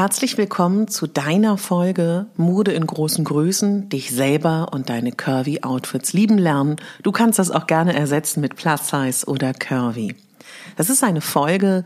Herzlich willkommen zu deiner Folge Mode in großen Größen, dich selber und deine Curvy Outfits lieben lernen. Du kannst das auch gerne ersetzen mit Plus Size oder Curvy. Das ist eine Folge,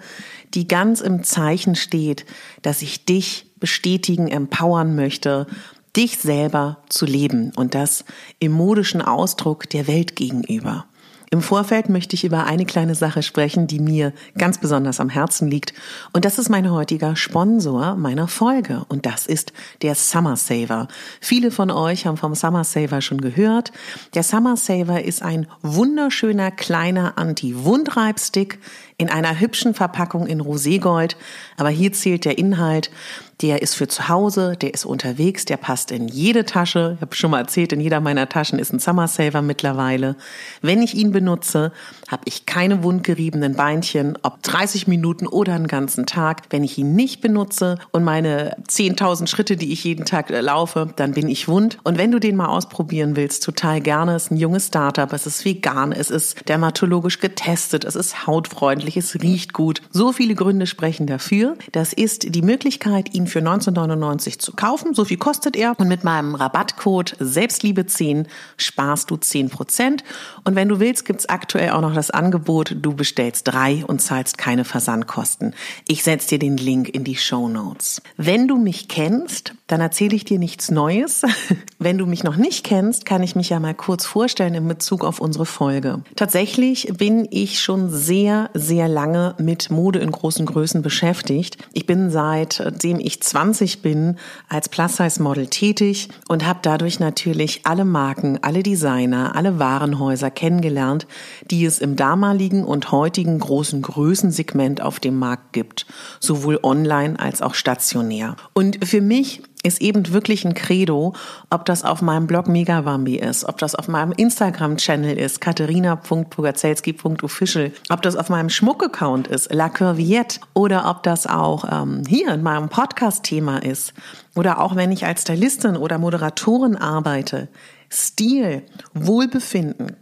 die ganz im Zeichen steht, dass ich dich bestätigen, empowern möchte, dich selber zu leben und das im modischen Ausdruck der Welt gegenüber. Im Vorfeld möchte ich über eine kleine Sache sprechen, die mir ganz besonders am Herzen liegt. Und das ist mein heutiger Sponsor meiner Folge. Und das ist der Summer Saver. Viele von euch haben vom Summer Saver schon gehört. Der Summer Saver ist ein wunderschöner kleiner Anti-Wundreibstick in einer hübschen Verpackung in Roségold. Aber hier zählt der Inhalt. Der ist für zu Hause, der ist unterwegs, der passt in jede Tasche. Ich habe schon mal erzählt, in jeder meiner Taschen ist ein Summer Saver mittlerweile. Wenn ich ihn benutze, habe ich keine wundgeriebenen Beinchen, ob 30 Minuten oder einen ganzen Tag. Wenn ich ihn nicht benutze und meine 10.000 Schritte, die ich jeden Tag äh, laufe, dann bin ich wund. Und wenn du den mal ausprobieren willst, total gerne. Es ist ein junges Startup, es ist vegan, es ist dermatologisch getestet, es ist hautfreundlich, es riecht gut. So viele Gründe sprechen dafür. Das ist die Möglichkeit, ihn für 1999 zu kaufen. So viel kostet er. Und mit meinem Rabattcode Selbstliebe10 sparst du 10%. Und wenn du willst, gibt's aktuell auch noch das Angebot, du bestellst drei und zahlst keine Versandkosten. Ich setze dir den Link in die Show Notes. Wenn du mich kennst, dann erzähle ich dir nichts Neues. Wenn du mich noch nicht kennst, kann ich mich ja mal kurz vorstellen in Bezug auf unsere Folge. Tatsächlich bin ich schon sehr, sehr lange mit Mode in großen Größen beschäftigt. Ich bin seitdem ich 20 bin als Plus-Size-Model tätig und habe dadurch natürlich alle Marken, alle Designer, alle Warenhäuser kennengelernt, die es im damaligen und heutigen großen Größensegment auf dem Markt gibt, sowohl online als auch stationär. Und für mich ist eben wirklich ein Credo, ob das auf meinem Blog Megabambi ist, ob das auf meinem Instagram-Channel ist, katharina.pogacelski.official, ob das auf meinem Schmuck-Account ist, La Curviette, oder ob das auch ähm, hier in meinem Podcast-Thema ist, oder auch wenn ich als Stylistin oder Moderatorin arbeite. Stil, Wohlbefinden,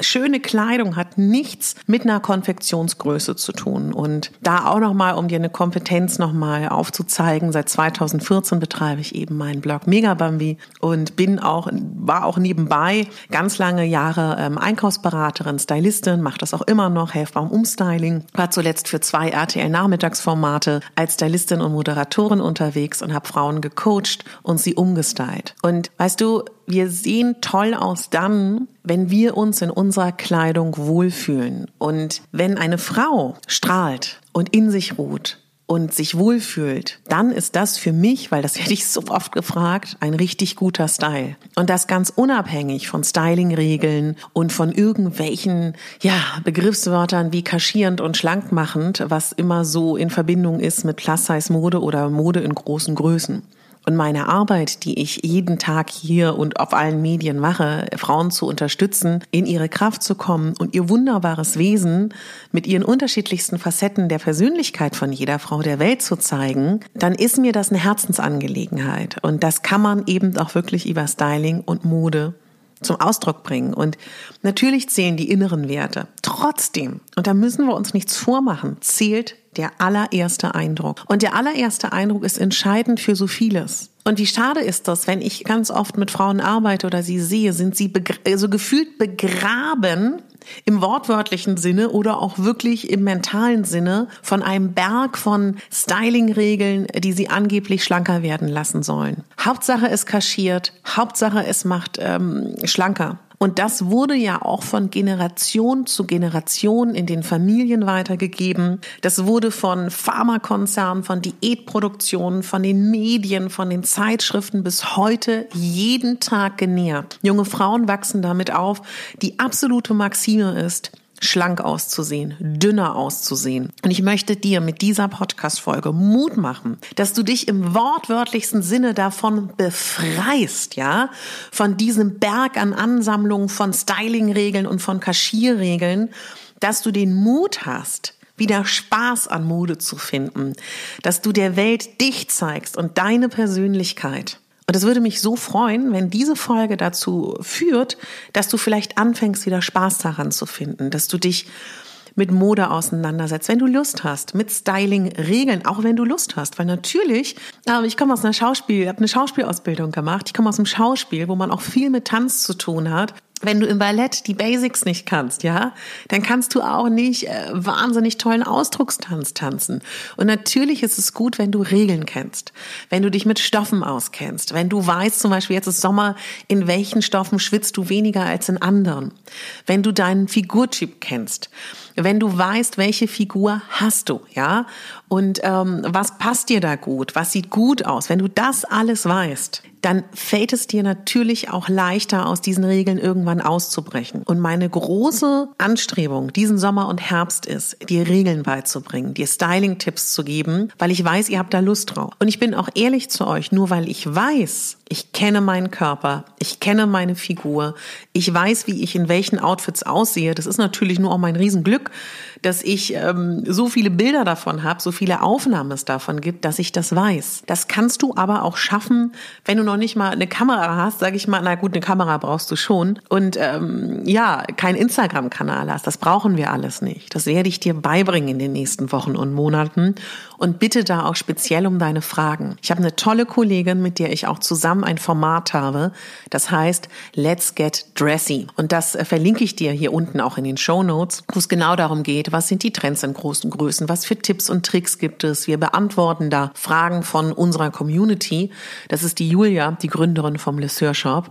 schöne Kleidung hat nichts mit einer Konfektionsgröße zu tun. Und da auch nochmal, um dir eine Kompetenz nochmal aufzuzeigen, seit 2014 betreibe ich eben meinen Blog Megabambi und bin auch, war auch nebenbei ganz lange Jahre ähm, Einkaufsberaterin, Stylistin, mache das auch immer noch, helfe beim Umstyling, war zuletzt für zwei RTL-Nachmittagsformate als Stylistin und Moderatorin unterwegs und habe Frauen gecoacht und sie umgestylt. Und weißt du, wir sehen toll aus dann, wenn wir uns in unserer Kleidung wohlfühlen. Und wenn eine Frau strahlt und in sich ruht und sich wohlfühlt, dann ist das für mich, weil das hätte ich so oft gefragt, ein richtig guter Style. Und das ganz unabhängig von Stylingregeln und von irgendwelchen, ja, Begriffswörtern wie kaschierend und schlankmachend, was immer so in Verbindung ist mit Plus-Size-Mode oder Mode in großen Größen und meine Arbeit, die ich jeden Tag hier und auf allen Medien mache, Frauen zu unterstützen, in ihre Kraft zu kommen und ihr wunderbares Wesen mit ihren unterschiedlichsten Facetten der Persönlichkeit von jeder Frau der Welt zu zeigen, dann ist mir das eine Herzensangelegenheit. Und das kann man eben auch wirklich über Styling und Mode zum Ausdruck bringen. Und natürlich zählen die inneren Werte. Trotzdem, und da müssen wir uns nichts vormachen, zählt der allererste Eindruck. Und der allererste Eindruck ist entscheidend für so vieles. Und wie schade ist das, wenn ich ganz oft mit Frauen arbeite oder sie sehe, sind sie also gefühlt begraben im wortwörtlichen Sinne oder auch wirklich im mentalen Sinne von einem Berg von Styling-Regeln, die sie angeblich schlanker werden lassen sollen. Hauptsache es kaschiert, Hauptsache es macht ähm, schlanker. Und das wurde ja auch von Generation zu Generation in den Familien weitergegeben. Das wurde von Pharmakonzernen, von Diätproduktionen, von den Medien, von den Zeitschriften bis heute jeden Tag genährt. Junge Frauen wachsen damit auf. Die absolute Maxime ist, schlank auszusehen, dünner auszusehen. Und ich möchte dir mit dieser Podcast-Folge Mut machen, dass du dich im wortwörtlichsten Sinne davon befreist, ja, von diesem Berg an Ansammlungen von Styling-Regeln und von Kaschierregeln, dass du den Mut hast, wieder Spaß an Mode zu finden, dass du der Welt dich zeigst und deine Persönlichkeit. Und es würde mich so freuen, wenn diese Folge dazu führt, dass du vielleicht anfängst, wieder Spaß daran zu finden, dass du dich mit Mode auseinandersetzt, wenn du Lust hast, mit Styling-Regeln, auch wenn du Lust hast. Weil natürlich, aber ich komme aus einer Schauspiel, habe eine Schauspielausbildung gemacht. Ich komme aus dem Schauspiel, wo man auch viel mit Tanz zu tun hat wenn du im Ballett die Basics nicht kannst, ja, dann kannst du auch nicht äh, wahnsinnig tollen Ausdruckstanz tanzen. Und natürlich ist es gut, wenn du Regeln kennst, wenn du dich mit Stoffen auskennst, wenn du weißt, zum Beispiel jetzt ist Sommer, in welchen Stoffen schwitzt du weniger als in anderen, wenn du deinen Figurtyp kennst, wenn du weißt, welche Figur hast du, ja, und ähm, was passt dir da gut, was sieht gut aus, wenn du das alles weißt, dann fällt es dir natürlich auch leichter, aus diesen Regeln irgendwann auszubrechen. Und meine große Anstrebung diesen Sommer und Herbst ist, dir Regeln beizubringen, dir Styling-Tipps zu geben, weil ich weiß, ihr habt da Lust drauf. Und ich bin auch ehrlich zu euch, nur weil ich weiß, ich kenne meinen Körper, ich kenne meine Figur, ich weiß, wie ich in welchen Outfits aussehe. Das ist natürlich nur auch mein Riesenglück, dass ich ähm, so viele Bilder davon habe, so viele Aufnahmen es davon gibt, dass ich das weiß. Das kannst du aber auch schaffen, wenn du noch nicht mal eine Kamera hast, sage ich mal, na gut, eine Kamera brauchst du schon und ähm, ja, kein Instagram-Kanal hast. Das brauchen wir alles nicht. Das werde ich dir beibringen in den nächsten Wochen und Monaten und bitte da auch speziell um deine Fragen. Ich habe eine tolle Kollegin, mit der ich auch zusammen ein Format habe. Das heißt Let's Get Dressy. Und das äh, verlinke ich dir hier unten auch in den Show Notes, wo es genau darum geht, was sind die Trends in großen Größen, was für Tipps und Tricks gibt es. Wir beantworten da Fragen von unserer Community. Das ist die Julia, die Gründerin vom Le Sœur Shop.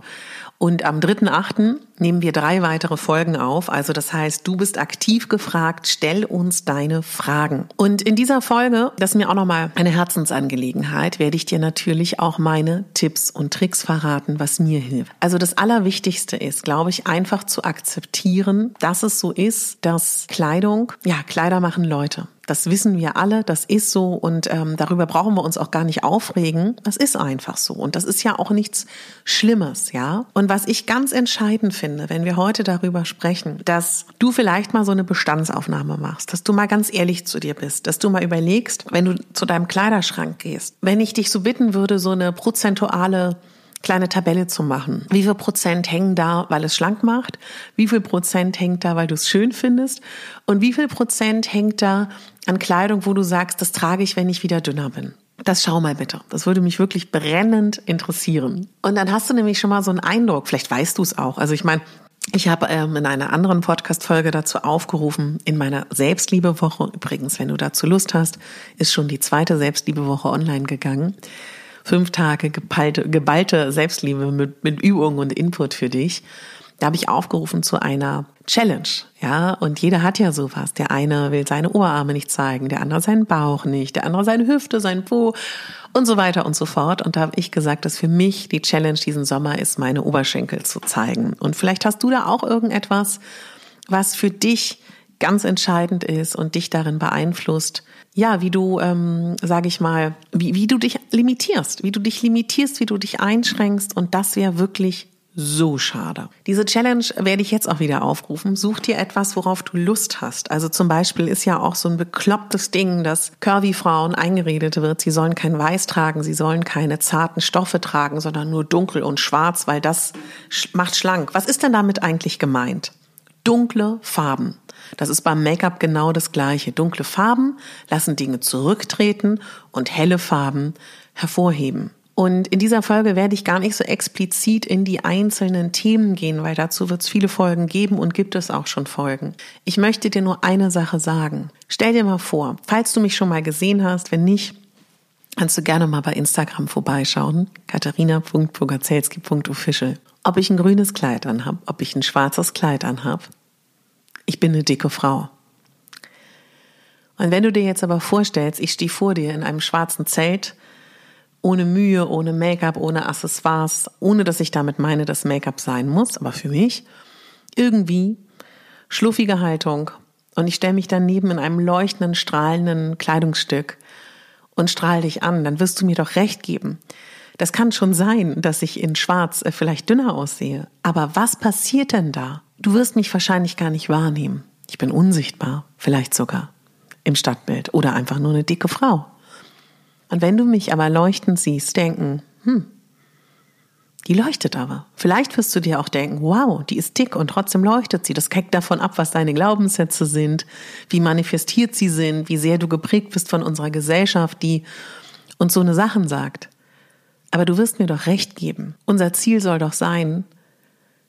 Und am 3.8. nehmen wir drei weitere Folgen auf. Also das heißt, du bist aktiv gefragt, stell uns deine Fragen. Und in dieser Folge, das ist mir auch nochmal eine Herzensangelegenheit, werde ich dir natürlich auch meine Tipps und Tricks verraten, was mir hilft. Also das Allerwichtigste ist, glaube ich, einfach zu akzeptieren, dass es so ist, dass Kleidung, ja, Kleider machen Leute. Das wissen wir alle, das ist so und ähm, darüber brauchen wir uns auch gar nicht aufregen. Das ist einfach so und das ist ja auch nichts Schlimmes, ja. Und was ich ganz entscheidend finde, wenn wir heute darüber sprechen, dass du vielleicht mal so eine Bestandsaufnahme machst, dass du mal ganz ehrlich zu dir bist, dass du mal überlegst, wenn du zu deinem Kleiderschrank gehst, wenn ich dich so bitten würde, so eine prozentuale kleine Tabelle zu machen. Wie viel Prozent hängen da, weil es schlank macht? Wie viel Prozent hängt da, weil du es schön findest? Und wie viel Prozent hängt da an Kleidung, wo du sagst, das trage ich, wenn ich wieder dünner bin? Das schau mal bitte. Das würde mich wirklich brennend interessieren. Und dann hast du nämlich schon mal so einen Eindruck. Vielleicht weißt du es auch. Also ich meine, ich habe ähm, in einer anderen Podcast-Folge dazu aufgerufen, in meiner Selbstliebewoche, übrigens, wenn du dazu Lust hast, ist schon die zweite Selbstliebewoche online gegangen fünf Tage geballte, geballte Selbstliebe mit, mit Übungen und Input für dich. Da habe ich aufgerufen zu einer Challenge, ja, und jeder hat ja sowas. Der eine will seine Oberarme nicht zeigen, der andere seinen Bauch nicht, der andere seine Hüfte, sein Po und so weiter und so fort. Und da habe ich gesagt, dass für mich die Challenge diesen Sommer ist, meine Oberschenkel zu zeigen. Und vielleicht hast du da auch irgendetwas, was für dich ganz entscheidend ist und dich darin beeinflusst, ja, wie du, ähm, sage ich mal, wie, wie du dich limitierst, wie du dich limitierst, wie du dich einschränkst und das wäre wirklich so schade. Diese Challenge werde ich jetzt auch wieder aufrufen. Such dir etwas, worauf du Lust hast. Also zum Beispiel ist ja auch so ein beklopptes Ding, dass Curvy-Frauen eingeredet wird, sie sollen kein Weiß tragen, sie sollen keine zarten Stoffe tragen, sondern nur dunkel und schwarz, weil das macht schlank. Was ist denn damit eigentlich gemeint? Dunkle Farben. Das ist beim Make-up genau das Gleiche. Dunkle Farben lassen Dinge zurücktreten und helle Farben hervorheben. Und in dieser Folge werde ich gar nicht so explizit in die einzelnen Themen gehen, weil dazu wird es viele Folgen geben und gibt es auch schon Folgen. Ich möchte dir nur eine Sache sagen. Stell dir mal vor, falls du mich schon mal gesehen hast, wenn nicht, kannst du gerne mal bei Instagram vorbeischauen, katharina.bogazelski.official. Ob ich ein grünes Kleid anhab, ob ich ein schwarzes Kleid anhab, ich bin eine dicke Frau. Und wenn du dir jetzt aber vorstellst, ich stehe vor dir in einem schwarzen Zelt, ohne Mühe, ohne Make-up, ohne Accessoires, ohne dass ich damit meine, dass Make-up sein muss, aber für mich irgendwie schluffige Haltung und ich stelle mich daneben in einem leuchtenden, strahlenden Kleidungsstück und strahle dich an, dann wirst du mir doch recht geben. Das kann schon sein, dass ich in Schwarz äh, vielleicht dünner aussehe, aber was passiert denn da? Du wirst mich wahrscheinlich gar nicht wahrnehmen. Ich bin unsichtbar, vielleicht sogar im Stadtbild oder einfach nur eine dicke Frau. Und wenn du mich aber leuchtend siehst, denken, hm, die leuchtet aber. Vielleicht wirst du dir auch denken, wow, die ist dick und trotzdem leuchtet sie. Das hängt davon ab, was deine Glaubenssätze sind, wie manifestiert sie sind, wie sehr du geprägt bist von unserer Gesellschaft, die uns so eine Sachen sagt. Aber du wirst mir doch recht geben. Unser Ziel soll doch sein,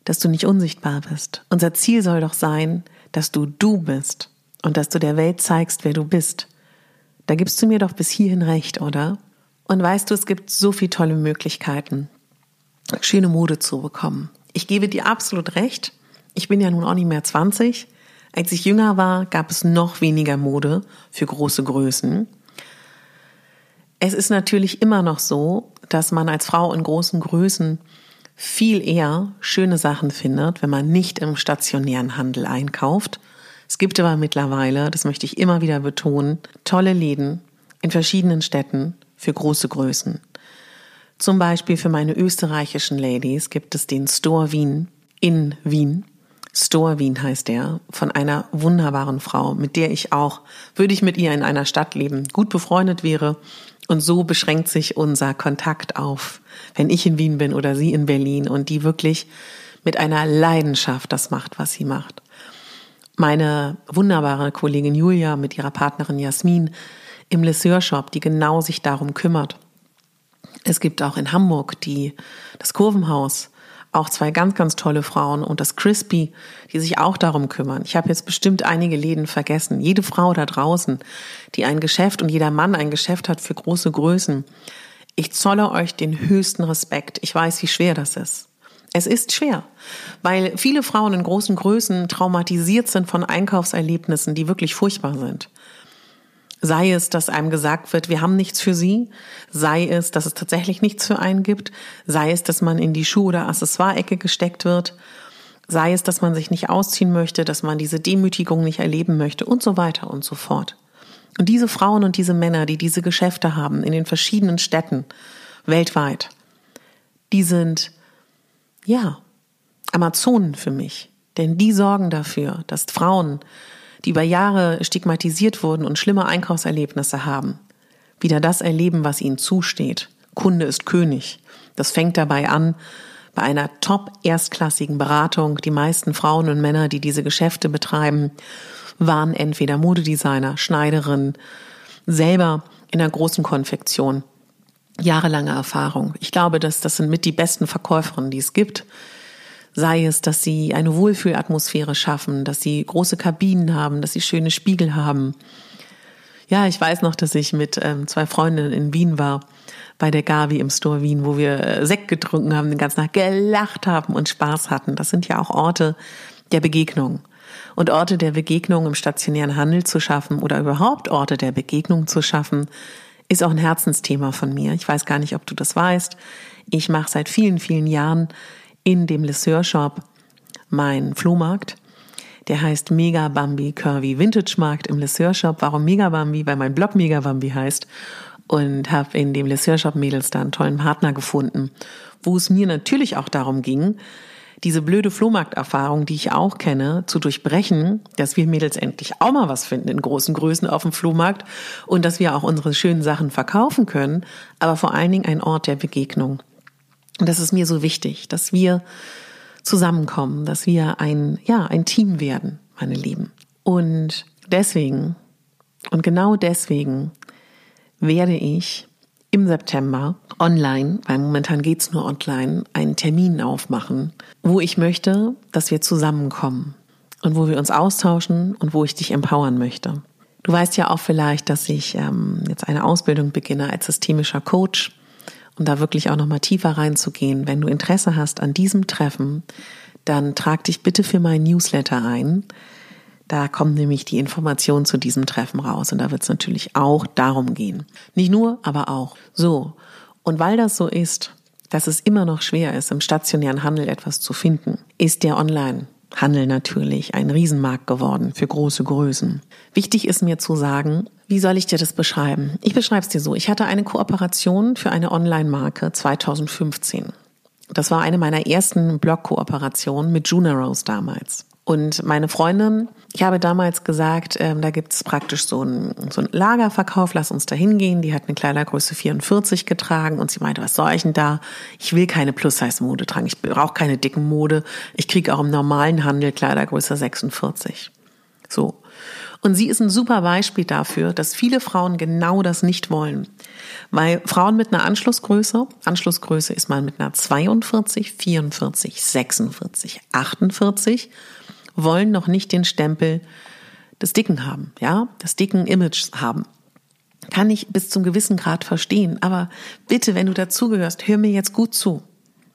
dass du nicht unsichtbar bist. Unser Ziel soll doch sein, dass du du bist und dass du der Welt zeigst, wer du bist. Da gibst du mir doch bis hierhin recht, oder? Und weißt du, es gibt so viele tolle Möglichkeiten, schöne Mode zu bekommen. Ich gebe dir absolut recht. Ich bin ja nun auch nicht mehr 20. Als ich jünger war, gab es noch weniger Mode für große Größen. Es ist natürlich immer noch so, dass man als Frau in großen Größen viel eher schöne Sachen findet, wenn man nicht im stationären Handel einkauft, es gibt aber mittlerweile, das möchte ich immer wieder betonen, tolle Läden in verschiedenen Städten für große Größen. Zum Beispiel für meine österreichischen Ladies gibt es den Store Wien in Wien. Store Wien heißt der, von einer wunderbaren Frau, mit der ich auch, würde ich mit ihr in einer Stadt leben, gut befreundet wäre. Und so beschränkt sich unser Kontakt auf, wenn ich in Wien bin oder sie in Berlin und die wirklich mit einer Leidenschaft das macht, was sie macht meine wunderbare Kollegin Julia mit ihrer Partnerin Jasmin im Lesseur Shop, die genau sich darum kümmert. Es gibt auch in Hamburg die, das Kurvenhaus, auch zwei ganz, ganz tolle Frauen und das Crispy, die sich auch darum kümmern. Ich habe jetzt bestimmt einige Läden vergessen. Jede Frau da draußen, die ein Geschäft und jeder Mann ein Geschäft hat für große Größen. Ich zolle euch den höchsten Respekt. Ich weiß, wie schwer das ist. Es ist schwer, weil viele Frauen in großen Größen traumatisiert sind von Einkaufserlebnissen, die wirklich furchtbar sind. Sei es, dass einem gesagt wird, wir haben nichts für sie, sei es, dass es tatsächlich nichts für einen gibt, sei es, dass man in die Schuh- oder Accessoire-Ecke gesteckt wird, sei es, dass man sich nicht ausziehen möchte, dass man diese Demütigung nicht erleben möchte und so weiter und so fort. Und diese Frauen und diese Männer, die diese Geschäfte haben in den verschiedenen Städten weltweit, die sind ja, Amazonen für mich. Denn die sorgen dafür, dass Frauen, die über Jahre stigmatisiert wurden und schlimme Einkaufserlebnisse haben, wieder das erleben, was ihnen zusteht. Kunde ist König. Das fängt dabei an bei einer top erstklassigen Beratung. Die meisten Frauen und Männer, die diese Geschäfte betreiben, waren entweder Modedesigner, Schneiderin, selber in einer großen Konfektion jahrelange Erfahrung. Ich glaube, dass das sind mit die besten Verkäuferinnen, die es gibt. Sei es, dass sie eine Wohlfühlatmosphäre schaffen, dass sie große Kabinen haben, dass sie schöne Spiegel haben. Ja, ich weiß noch, dass ich mit ähm, zwei Freundinnen in Wien war, bei der Gavi im Store Wien, wo wir äh, Sekt getrunken haben, den ganzen Tag gelacht haben und Spaß hatten. Das sind ja auch Orte der Begegnung. Und Orte der Begegnung im stationären Handel zu schaffen oder überhaupt Orte der Begegnung zu schaffen, ist auch ein Herzensthema von mir. Ich weiß gar nicht, ob du das weißt. Ich mache seit vielen, vielen Jahren in dem Lesseur Shop meinen Flohmarkt. Der heißt Mega Bambi Curvy Vintage Markt im Lesseur Shop. Warum Mega Bambi? Weil mein Blog Mega Bambi heißt. und habe in dem Les Shop Mädels da einen tollen Partner gefunden, wo es mir natürlich auch darum ging, diese blöde Flohmarkterfahrung, die ich auch kenne, zu durchbrechen, dass wir Mädels endlich auch mal was finden in großen Größen auf dem Flohmarkt und dass wir auch unsere schönen Sachen verkaufen können, aber vor allen Dingen ein Ort der Begegnung. Und das ist mir so wichtig, dass wir zusammenkommen, dass wir ein, ja, ein Team werden, meine Lieben. Und deswegen, und genau deswegen werde ich im September online, weil momentan geht's nur online, einen Termin aufmachen, wo ich möchte, dass wir zusammenkommen und wo wir uns austauschen und wo ich dich empowern möchte. Du weißt ja auch vielleicht, dass ich ähm, jetzt eine Ausbildung beginne als systemischer Coach, um da wirklich auch nochmal tiefer reinzugehen. Wenn du Interesse hast an diesem Treffen, dann trag dich bitte für meinen Newsletter ein. Da kommt nämlich die Information zu diesem Treffen raus und da wird es natürlich auch darum gehen. Nicht nur, aber auch. So. Und weil das so ist, dass es immer noch schwer ist, im stationären Handel etwas zu finden, ist der Online-Handel natürlich ein Riesenmarkt geworden für große Größen. Wichtig ist mir zu sagen, wie soll ich dir das beschreiben? Ich beschreibe es dir so. Ich hatte eine Kooperation für eine Online-Marke 2015. Das war eine meiner ersten Blog-Kooperationen mit Juna Rose damals. Und meine Freundin, ich habe damals gesagt, ähm, da gibt es praktisch so einen, so Lagerverkauf, lass uns da hingehen. Die hat eine Kleidergröße 44 getragen und sie meinte, was soll ich denn da? Ich will keine Plus-Size-Mode tragen, ich brauche keine dicken Mode. Ich kriege auch im normalen Handel Kleidergröße 46. So. Und sie ist ein super Beispiel dafür, dass viele Frauen genau das nicht wollen. Weil Frauen mit einer Anschlussgröße, Anschlussgröße ist mal mit einer 42, 44, 46, 48, wollen noch nicht den Stempel des Dicken haben, ja, des dicken Images haben. Kann ich bis zum gewissen Grad verstehen. Aber bitte, wenn du dazugehörst, hör mir jetzt gut zu.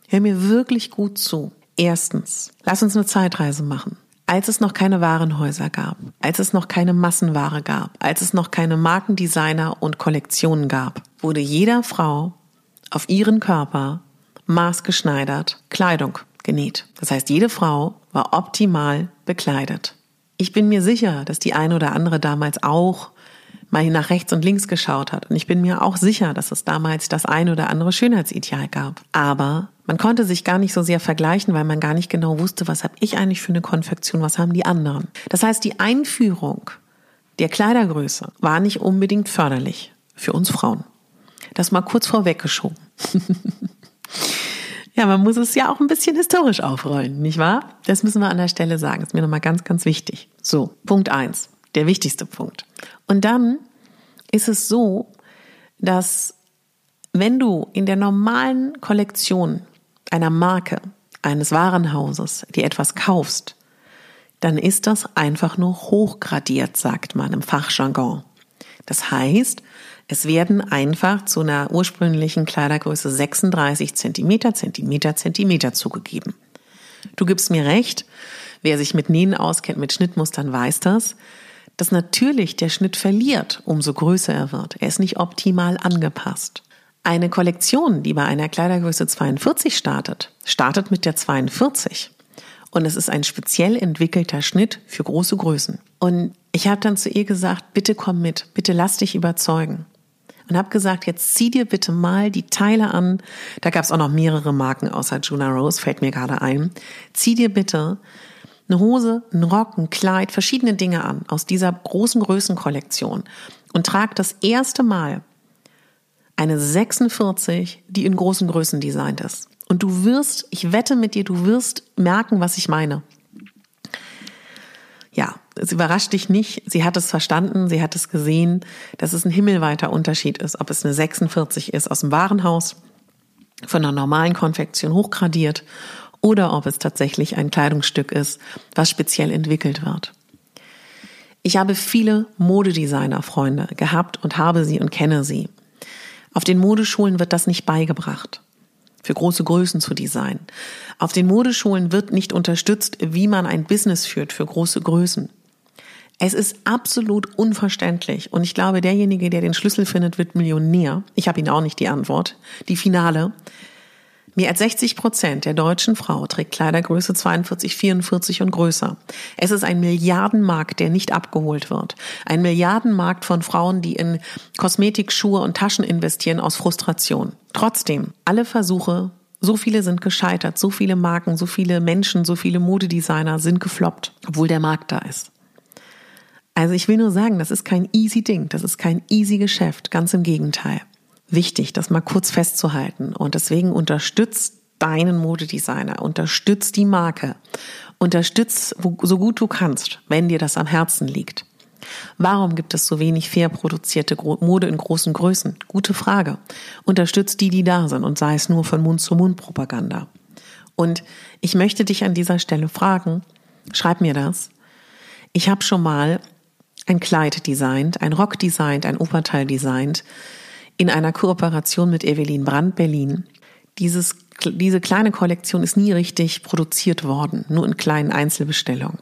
Hör mir wirklich gut zu. Erstens, lass uns eine Zeitreise machen. Als es noch keine Warenhäuser gab, als es noch keine Massenware gab, als es noch keine Markendesigner und Kollektionen gab, wurde jeder Frau auf ihren Körper maßgeschneidert Kleidung genäht. Das heißt, jede Frau war optimal bekleidet. Ich bin mir sicher, dass die eine oder andere damals auch mal nach rechts und links geschaut hat. Und ich bin mir auch sicher, dass es damals das eine oder andere Schönheitsideal gab. Aber man konnte sich gar nicht so sehr vergleichen, weil man gar nicht genau wusste, was habe ich eigentlich für eine Konfektion, was haben die anderen. Das heißt, die Einführung der Kleidergröße war nicht unbedingt förderlich für uns Frauen. Das mal kurz vorweggeschoben. Ja, man muss es ja auch ein bisschen historisch aufrollen, nicht wahr? Das müssen wir an der Stelle sagen. Das ist mir nochmal ganz, ganz wichtig. So, Punkt eins, der wichtigste Punkt. Und dann ist es so, dass wenn du in der normalen Kollektion einer Marke, eines Warenhauses, dir etwas kaufst, dann ist das einfach nur hochgradiert, sagt man im Fachjargon. Das heißt, es werden einfach zu einer ursprünglichen Kleidergröße 36 Zentimeter, Zentimeter, Zentimeter zugegeben. Du gibst mir recht, wer sich mit Nähen auskennt, mit Schnittmustern, weiß das, dass natürlich der Schnitt verliert, umso größer er wird. Er ist nicht optimal angepasst. Eine Kollektion, die bei einer Kleidergröße 42 startet, startet mit der 42. Und es ist ein speziell entwickelter Schnitt für große Größen. Und ich habe dann zu ihr gesagt, bitte komm mit, bitte lass dich überzeugen und habe gesagt, jetzt zieh dir bitte mal die Teile an. Da gab es auch noch mehrere Marken außer Juna Rose, fällt mir gerade ein. Zieh dir bitte eine Hose, einen Rock, ein Kleid, verschiedene Dinge an aus dieser großen Größenkollektion und trag das erste Mal eine 46, die in großen Größen designt ist. Und du wirst, ich wette mit dir, du wirst merken, was ich meine. Ja, es überrascht dich nicht. Sie hat es verstanden, sie hat es gesehen, dass es ein himmelweiter Unterschied ist, ob es eine 46 ist aus dem Warenhaus, von einer normalen Konfektion hochgradiert oder ob es tatsächlich ein Kleidungsstück ist, was speziell entwickelt wird. Ich habe viele Modedesigner-Freunde gehabt und habe sie und kenne sie. Auf den Modeschulen wird das nicht beigebracht für große Größen zu designen. Auf den Modeschulen wird nicht unterstützt, wie man ein Business führt für große Größen. Es ist absolut unverständlich. Und ich glaube, derjenige, der den Schlüssel findet, wird Millionär. Ich habe Ihnen auch nicht die Antwort. Die Finale. Mehr als 60 Prozent der deutschen Frau trägt Kleidergröße 42, 44 und größer. Es ist ein Milliardenmarkt, der nicht abgeholt wird. Ein Milliardenmarkt von Frauen, die in Kosmetik, Schuhe und Taschen investieren aus Frustration. Trotzdem, alle Versuche, so viele sind gescheitert, so viele Marken, so viele Menschen, so viele Modedesigner sind gefloppt, obwohl der Markt da ist. Also ich will nur sagen, das ist kein easy Ding, das ist kein easy Geschäft, ganz im Gegenteil wichtig, das mal kurz festzuhalten. Und deswegen unterstützt deinen Modedesigner, unterstützt die Marke, unterstützt so gut du kannst, wenn dir das am Herzen liegt. Warum gibt es so wenig fair produzierte Mode in großen Größen? Gute Frage. Unterstützt die, die da sind und sei es nur von Mund-zu-Mund-Propaganda. Und ich möchte dich an dieser Stelle fragen, schreib mir das. Ich habe schon mal ein Kleid designt, ein Rock designt, ein Oberteil designt, in einer Kooperation mit Evelyn Brandt Berlin. Dieses, diese kleine Kollektion ist nie richtig produziert worden, nur in kleinen Einzelbestellungen.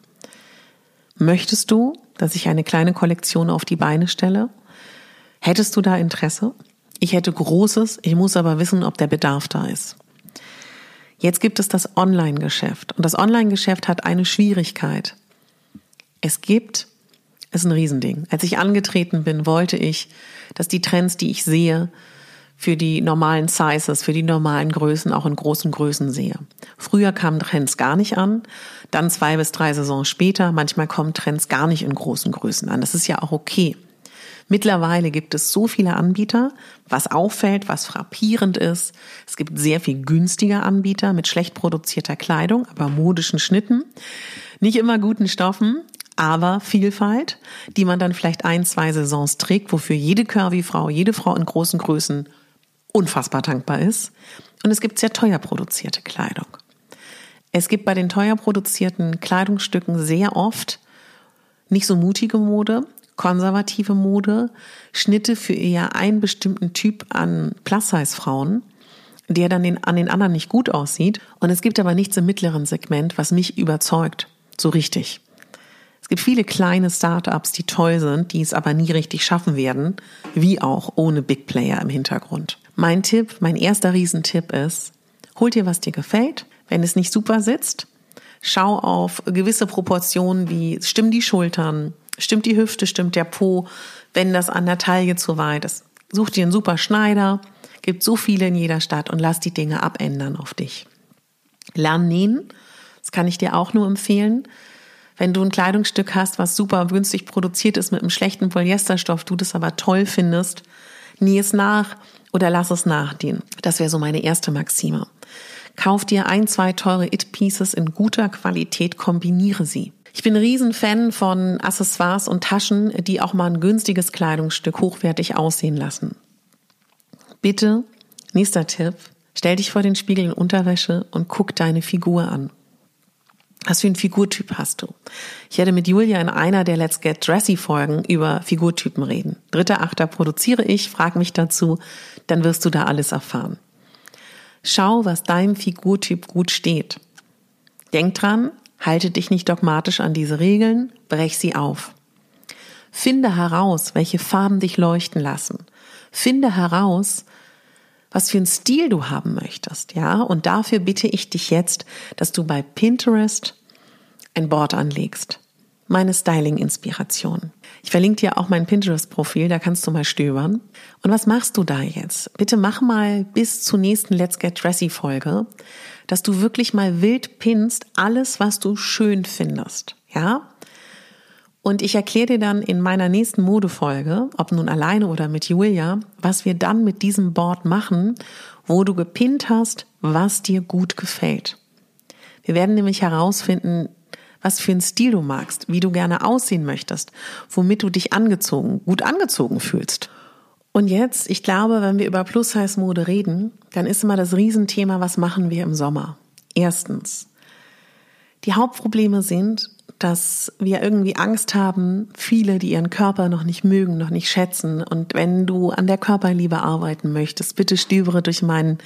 Möchtest du, dass ich eine kleine Kollektion auf die Beine stelle? Hättest du da Interesse? Ich hätte großes, ich muss aber wissen, ob der Bedarf da ist. Jetzt gibt es das Online-Geschäft und das Online-Geschäft hat eine Schwierigkeit. Es gibt ist ein Riesending. Als ich angetreten bin, wollte ich, dass die Trends, die ich sehe, für die normalen Sizes, für die normalen Größen auch in großen Größen sehe. Früher kamen Trends gar nicht an, dann zwei bis drei Saisons später, manchmal kommen Trends gar nicht in großen Größen an. Das ist ja auch okay. Mittlerweile gibt es so viele Anbieter, was auffällt, was frappierend ist. Es gibt sehr viel günstige Anbieter mit schlecht produzierter Kleidung, aber modischen Schnitten, nicht immer guten Stoffen, aber Vielfalt, die man dann vielleicht ein, zwei Saisons trägt, wofür jede Curvy-Frau, jede Frau in großen Größen unfassbar dankbar ist. Und es gibt sehr teuer produzierte Kleidung. Es gibt bei den teuer produzierten Kleidungsstücken sehr oft nicht so mutige Mode, konservative Mode, Schnitte für eher einen bestimmten Typ an Plus-Size-Frauen, der dann den, an den anderen nicht gut aussieht. Und es gibt aber nichts im mittleren Segment, was mich überzeugt. So richtig. Es gibt viele kleine Startups, die toll sind, die es aber nie richtig schaffen werden, wie auch ohne Big Player im Hintergrund. Mein Tipp, mein erster Riesentipp ist, hol dir, was dir gefällt. Wenn es nicht super sitzt, schau auf gewisse Proportionen wie stimmen die Schultern, stimmt die Hüfte, stimmt der Po, wenn das an der Taille zu weit ist. Such dir einen super Schneider, gibt so viele in jeder Stadt und lass die Dinge abändern auf dich. Lern nähen, das kann ich dir auch nur empfehlen. Wenn du ein Kleidungsstück hast, was super günstig produziert ist mit einem schlechten Polyesterstoff, du das aber toll findest, nie es nach oder lass es nachdienen. Das wäre so meine erste Maxime. Kauf dir ein, zwei teure It-Pieces in guter Qualität, kombiniere sie. Ich bin ein Riesenfan von Accessoires und Taschen, die auch mal ein günstiges Kleidungsstück hochwertig aussehen lassen. Bitte, nächster Tipp, stell dich vor den Spiegel in Unterwäsche und guck deine Figur an. Was für ein Figurtyp hast du? Ich werde mit Julia in einer der Let's Get Dressy Folgen über Figurtypen reden. Dritter, achter produziere ich, frag mich dazu, dann wirst du da alles erfahren. Schau, was deinem Figurtyp gut steht. Denk dran, halte dich nicht dogmatisch an diese Regeln, brech sie auf. Finde heraus, welche Farben dich leuchten lassen. Finde heraus, was für einen Stil du haben möchtest, ja? Und dafür bitte ich dich jetzt, dass du bei Pinterest ein Board anlegst. Meine Styling-Inspiration. Ich verlinke dir auch mein Pinterest-Profil, da kannst du mal stöbern. Und was machst du da jetzt? Bitte mach mal bis zur nächsten Let's Get Dressy-Folge, dass du wirklich mal wild pinst alles, was du schön findest, ja? Und ich erkläre dir dann in meiner nächsten Modefolge, ob nun alleine oder mit Julia, was wir dann mit diesem Board machen, wo du gepinnt hast, was dir gut gefällt. Wir werden nämlich herausfinden, was für einen Stil du magst, wie du gerne aussehen möchtest, womit du dich angezogen, gut angezogen fühlst. Und jetzt, ich glaube, wenn wir über Plus-Size-Mode reden, dann ist immer das Riesenthema, was machen wir im Sommer? Erstens, die Hauptprobleme sind, dass wir irgendwie Angst haben, viele, die ihren Körper noch nicht mögen, noch nicht schätzen. Und wenn du an der Körperliebe arbeiten möchtest, bitte stöbere durch mein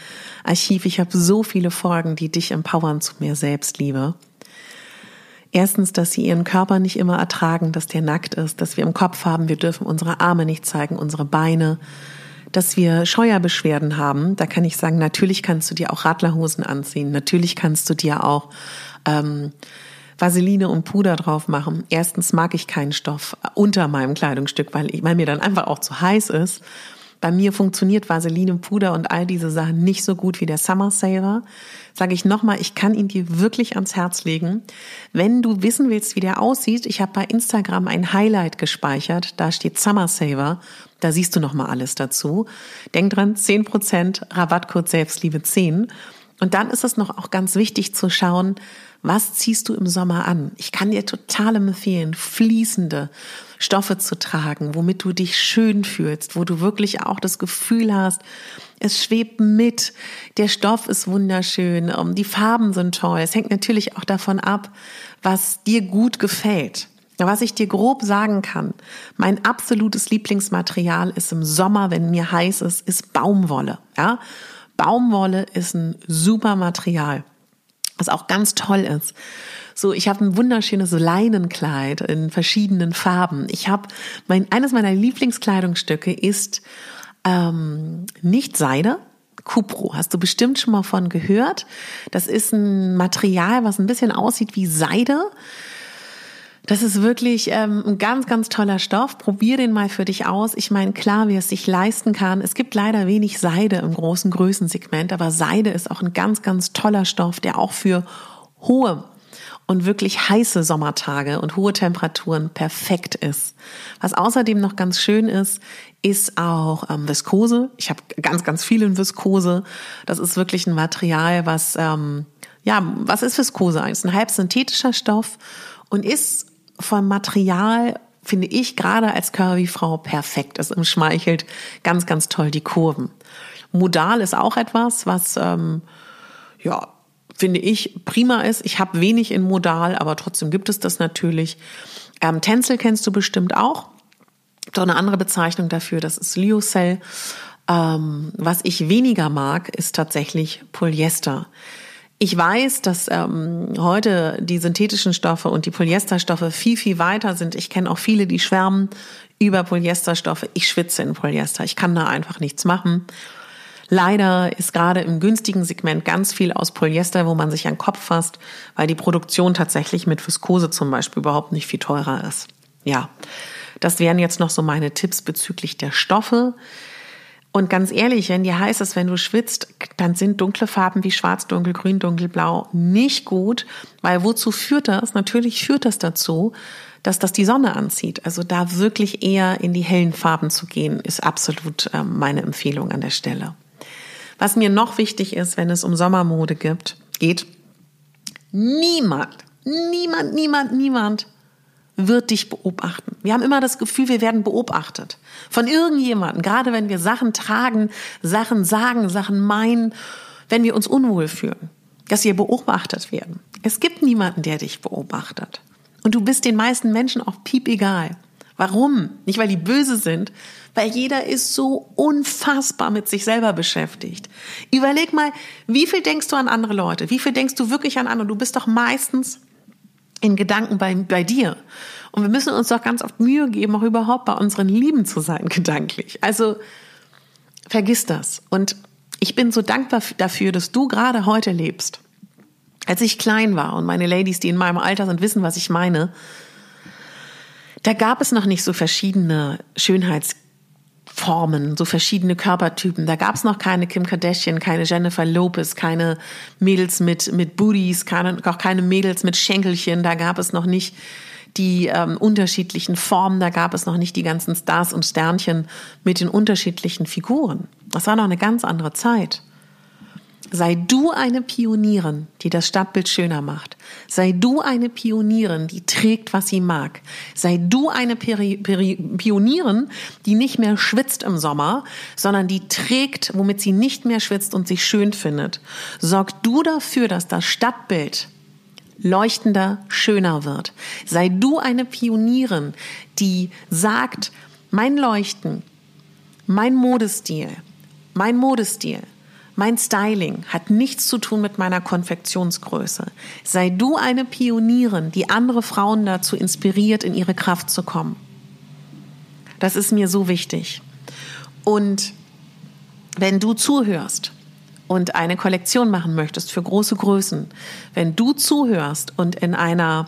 Archiv. Ich habe so viele Folgen, die dich empowern zu mehr Selbstliebe. Erstens, dass sie ihren Körper nicht immer ertragen, dass der nackt ist, dass wir im Kopf haben, wir dürfen unsere Arme nicht zeigen, unsere Beine, dass wir Scheuerbeschwerden haben, da kann ich sagen, natürlich kannst du dir auch Radlerhosen anziehen, natürlich kannst du dir auch ähm, Vaseline und Puder drauf machen. Erstens mag ich keinen Stoff unter meinem Kleidungsstück, weil, ich, weil mir dann einfach auch zu heiß ist. Bei mir funktioniert Vaseline, Puder und all diese Sachen nicht so gut wie der Summer Saver. Sage ich nochmal, ich kann ihn dir wirklich ans Herz legen. Wenn du wissen willst, wie der aussieht, ich habe bei Instagram ein Highlight gespeichert. Da steht Summer Saver. Da siehst du nochmal alles dazu. Denk dran, 10% Rabattcode Selbstliebe 10. Und dann ist es noch auch ganz wichtig zu schauen, was ziehst du im Sommer an? Ich kann dir total empfehlen, fließende Stoffe zu tragen, womit du dich schön fühlst, wo du wirklich auch das Gefühl hast, es schwebt mit, der Stoff ist wunderschön, ähm, die Farben sind toll. Es hängt natürlich auch davon ab, was dir gut gefällt. Was ich dir grob sagen kann, mein absolutes Lieblingsmaterial ist im Sommer, wenn mir heiß ist, ist Baumwolle. Ja? Baumwolle ist ein super Material was auch ganz toll ist. So, ich habe ein wunderschönes Leinenkleid in verschiedenen Farben. Ich habe mein eines meiner Lieblingskleidungsstücke ist ähm, nicht Seide, Cupro. Hast du bestimmt schon mal von gehört? Das ist ein Material, was ein bisschen aussieht wie Seide. Das ist wirklich ähm, ein ganz, ganz toller Stoff. Probier den mal für dich aus. Ich meine, klar, wie es sich leisten kann. Es gibt leider wenig Seide im großen Größensegment, aber Seide ist auch ein ganz, ganz toller Stoff, der auch für hohe und wirklich heiße Sommertage und hohe Temperaturen perfekt ist. Was außerdem noch ganz schön ist, ist auch ähm, Viskose. Ich habe ganz, ganz viel in Viskose. Das ist wirklich ein Material, was, ähm, ja, was ist Viskose eigentlich? Ein halb synthetischer Stoff und ist vom Material finde ich gerade als Curvy-Frau perfekt. Es umschmeichelt ganz, ganz toll die Kurven. Modal ist auch etwas, was ähm, ja finde ich prima ist. Ich habe wenig in Modal, aber trotzdem gibt es das natürlich. Ähm, Tencel kennst du bestimmt auch. Doch eine andere Bezeichnung dafür, das ist Lyocell. Ähm, was ich weniger mag, ist tatsächlich Polyester. Ich weiß, dass ähm, heute die synthetischen Stoffe und die Polyesterstoffe viel, viel weiter sind. Ich kenne auch viele, die schwärmen über Polyesterstoffe. Ich schwitze in Polyester. Ich kann da einfach nichts machen. Leider ist gerade im günstigen Segment ganz viel aus Polyester, wo man sich an den Kopf fasst, weil die Produktion tatsächlich mit Viskose zum Beispiel überhaupt nicht viel teurer ist. Ja, das wären jetzt noch so meine Tipps bezüglich der Stoffe. Und ganz ehrlich, wenn dir heißt es, wenn du schwitzt, dann sind dunkle Farben wie schwarz, dunkel, grün, dunkelblau nicht gut, weil wozu führt das? Natürlich führt das dazu, dass das die Sonne anzieht. Also da wirklich eher in die hellen Farben zu gehen, ist absolut äh, meine Empfehlung an der Stelle. Was mir noch wichtig ist, wenn es um Sommermode gibt, geht, niemand, niemand, niemand, niemand wird dich beobachten. Wir haben immer das Gefühl, wir werden beobachtet. Von irgendjemandem, gerade wenn wir Sachen tragen, Sachen sagen, Sachen meinen, wenn wir uns unwohl fühlen, dass wir beobachtet werden. Es gibt niemanden, der dich beobachtet. Und du bist den meisten Menschen auch piep egal. Warum? Nicht, weil die böse sind, weil jeder ist so unfassbar mit sich selber beschäftigt. Überleg mal, wie viel denkst du an andere Leute? Wie viel denkst du wirklich an andere? Du bist doch meistens in Gedanken bei, bei dir. Und wir müssen uns doch ganz oft Mühe geben, auch überhaupt bei unseren Lieben zu sein, gedanklich. Also vergiss das. Und ich bin so dankbar dafür, dass du gerade heute lebst. Als ich klein war und meine Ladies, die in meinem Alter sind, wissen, was ich meine, da gab es noch nicht so verschiedene Schönheits Formen, so verschiedene Körpertypen. Da gab es noch keine Kim Kardashian, keine Jennifer Lopez, keine Mädels mit, mit Booties, keine, auch keine Mädels mit Schenkelchen. Da gab es noch nicht die ähm, unterschiedlichen Formen, da gab es noch nicht die ganzen Stars und Sternchen mit den unterschiedlichen Figuren. Das war noch eine ganz andere Zeit. Sei du eine Pionierin, die das Stadtbild schöner macht. Sei du eine Pionierin, die trägt, was sie mag. Sei du eine Peri Peri Pionierin, die nicht mehr schwitzt im Sommer, sondern die trägt, womit sie nicht mehr schwitzt und sich schön findet. Sorg du dafür, dass das Stadtbild leuchtender, schöner wird. Sei du eine Pionierin, die sagt, mein Leuchten, mein Modestil, mein Modestil mein Styling hat nichts zu tun mit meiner Konfektionsgröße. Sei du eine Pionierin, die andere Frauen dazu inspiriert, in ihre Kraft zu kommen. Das ist mir so wichtig. Und wenn du zuhörst und eine Kollektion machen möchtest für große Größen, wenn du zuhörst und in einer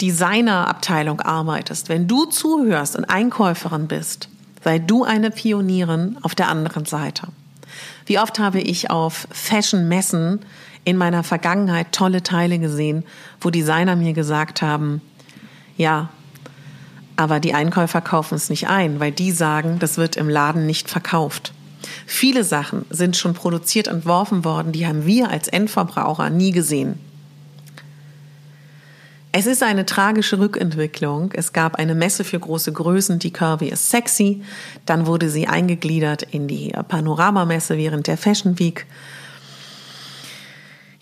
Designerabteilung arbeitest, wenn du zuhörst und Einkäuferin bist, sei du eine Pionierin auf der anderen Seite. Wie oft habe ich auf Fashion-Messen in meiner Vergangenheit tolle Teile gesehen, wo Designer mir gesagt haben, ja, aber die Einkäufer kaufen es nicht ein, weil die sagen, das wird im Laden nicht verkauft. Viele Sachen sind schon produziert, entworfen worden, die haben wir als Endverbraucher nie gesehen. Es ist eine tragische Rückentwicklung. Es gab eine Messe für große Größen, die Curvy ist sexy. Dann wurde sie eingegliedert in die Panoramamesse während der Fashion Week.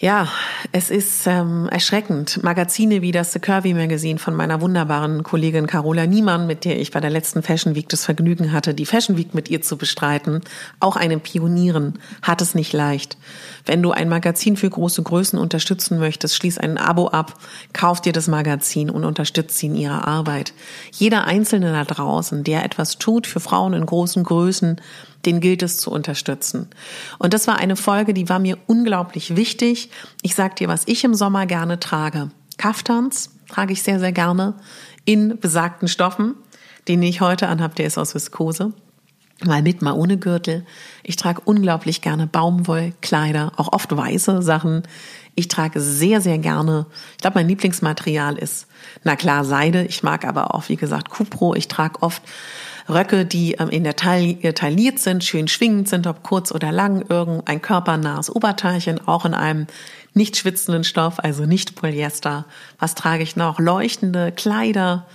Ja, es ist ähm, erschreckend. Magazine wie das The Curvy Magazine von meiner wunderbaren Kollegin Carola Niemann, mit der ich bei der letzten Fashion Week das Vergnügen hatte, die Fashion Week mit ihr zu bestreiten, auch eine Pionierin, hat es nicht leicht. Wenn du ein Magazin für große Größen unterstützen möchtest, schließ ein Abo ab, kauf dir das Magazin und unterstütze sie in ihrer Arbeit. Jeder Einzelne da draußen, der etwas tut für Frauen in großen Größen, den gilt es zu unterstützen. Und das war eine Folge, die war mir unglaublich wichtig. Ich sag dir, was ich im Sommer gerne trage. Kaftans trage ich sehr, sehr gerne in besagten Stoffen. Den ich heute anhabe, der ist aus Viskose. Mal mit, mal ohne Gürtel. Ich trage unglaublich gerne Baumwollkleider, auch oft weiße Sachen. Ich trage sehr, sehr gerne, ich glaube, mein Lieblingsmaterial ist, na klar, Seide. Ich mag aber auch, wie gesagt, Cupro. Ich trage oft Röcke, die ähm, in der Taille tailliert sind, schön schwingend sind, ob kurz oder lang, irgendein körpernahes Oberteilchen, auch in einem nicht schwitzenden Stoff, also nicht Polyester. Was trage ich noch? Leuchtende Kleider.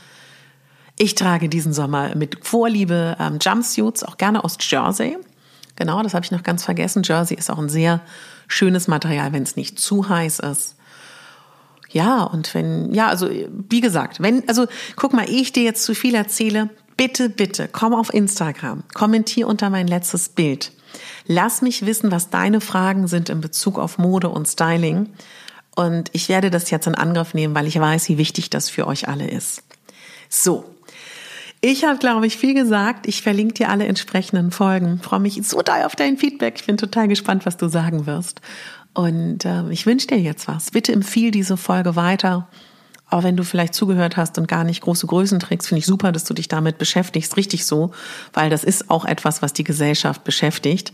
Ich trage diesen Sommer mit Vorliebe ähm, Jumpsuits, auch gerne aus Jersey. Genau, das habe ich noch ganz vergessen. Jersey ist auch ein sehr schönes Material, wenn es nicht zu heiß ist. Ja, und wenn, ja, also wie gesagt, wenn, also guck mal, ich dir jetzt zu viel erzähle, bitte, bitte, komm auf Instagram, kommentier unter mein letztes Bild. Lass mich wissen, was deine Fragen sind in Bezug auf Mode und Styling. Und ich werde das jetzt in Angriff nehmen, weil ich weiß, wie wichtig das für euch alle ist. So. Ich habe, glaube ich, viel gesagt. Ich verlinke dir alle entsprechenden Folgen. Freue mich so doll auf dein Feedback. Ich bin total gespannt, was du sagen wirst. Und äh, ich wünsche dir jetzt was. Bitte empfiehl diese Folge weiter. Auch wenn du vielleicht zugehört hast und gar nicht große Größen trägst, finde ich super, dass du dich damit beschäftigst. Richtig so, weil das ist auch etwas, was die Gesellschaft beschäftigt.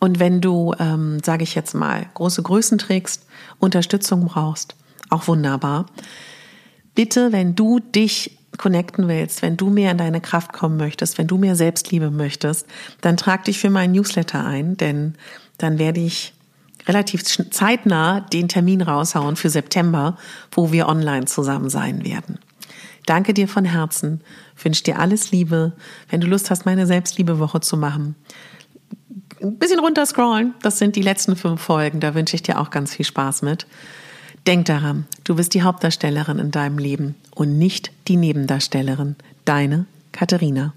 Und wenn du, ähm, sage ich jetzt mal, große Größen trägst, Unterstützung brauchst, auch wunderbar. Bitte, wenn du dich connecten willst, wenn du mehr in deine Kraft kommen möchtest, wenn du mehr Selbstliebe möchtest, dann trag dich für meinen Newsletter ein, denn dann werde ich relativ zeitnah den Termin raushauen für September, wo wir online zusammen sein werden. Danke dir von Herzen, wünsche dir alles Liebe. Wenn du Lust hast, meine Selbstliebewoche zu machen, ein bisschen runterscrollen, das sind die letzten fünf Folgen, da wünsche ich dir auch ganz viel Spaß mit. Denk daran, du bist die Hauptdarstellerin in deinem Leben und nicht die Nebendarstellerin. Deine Katharina.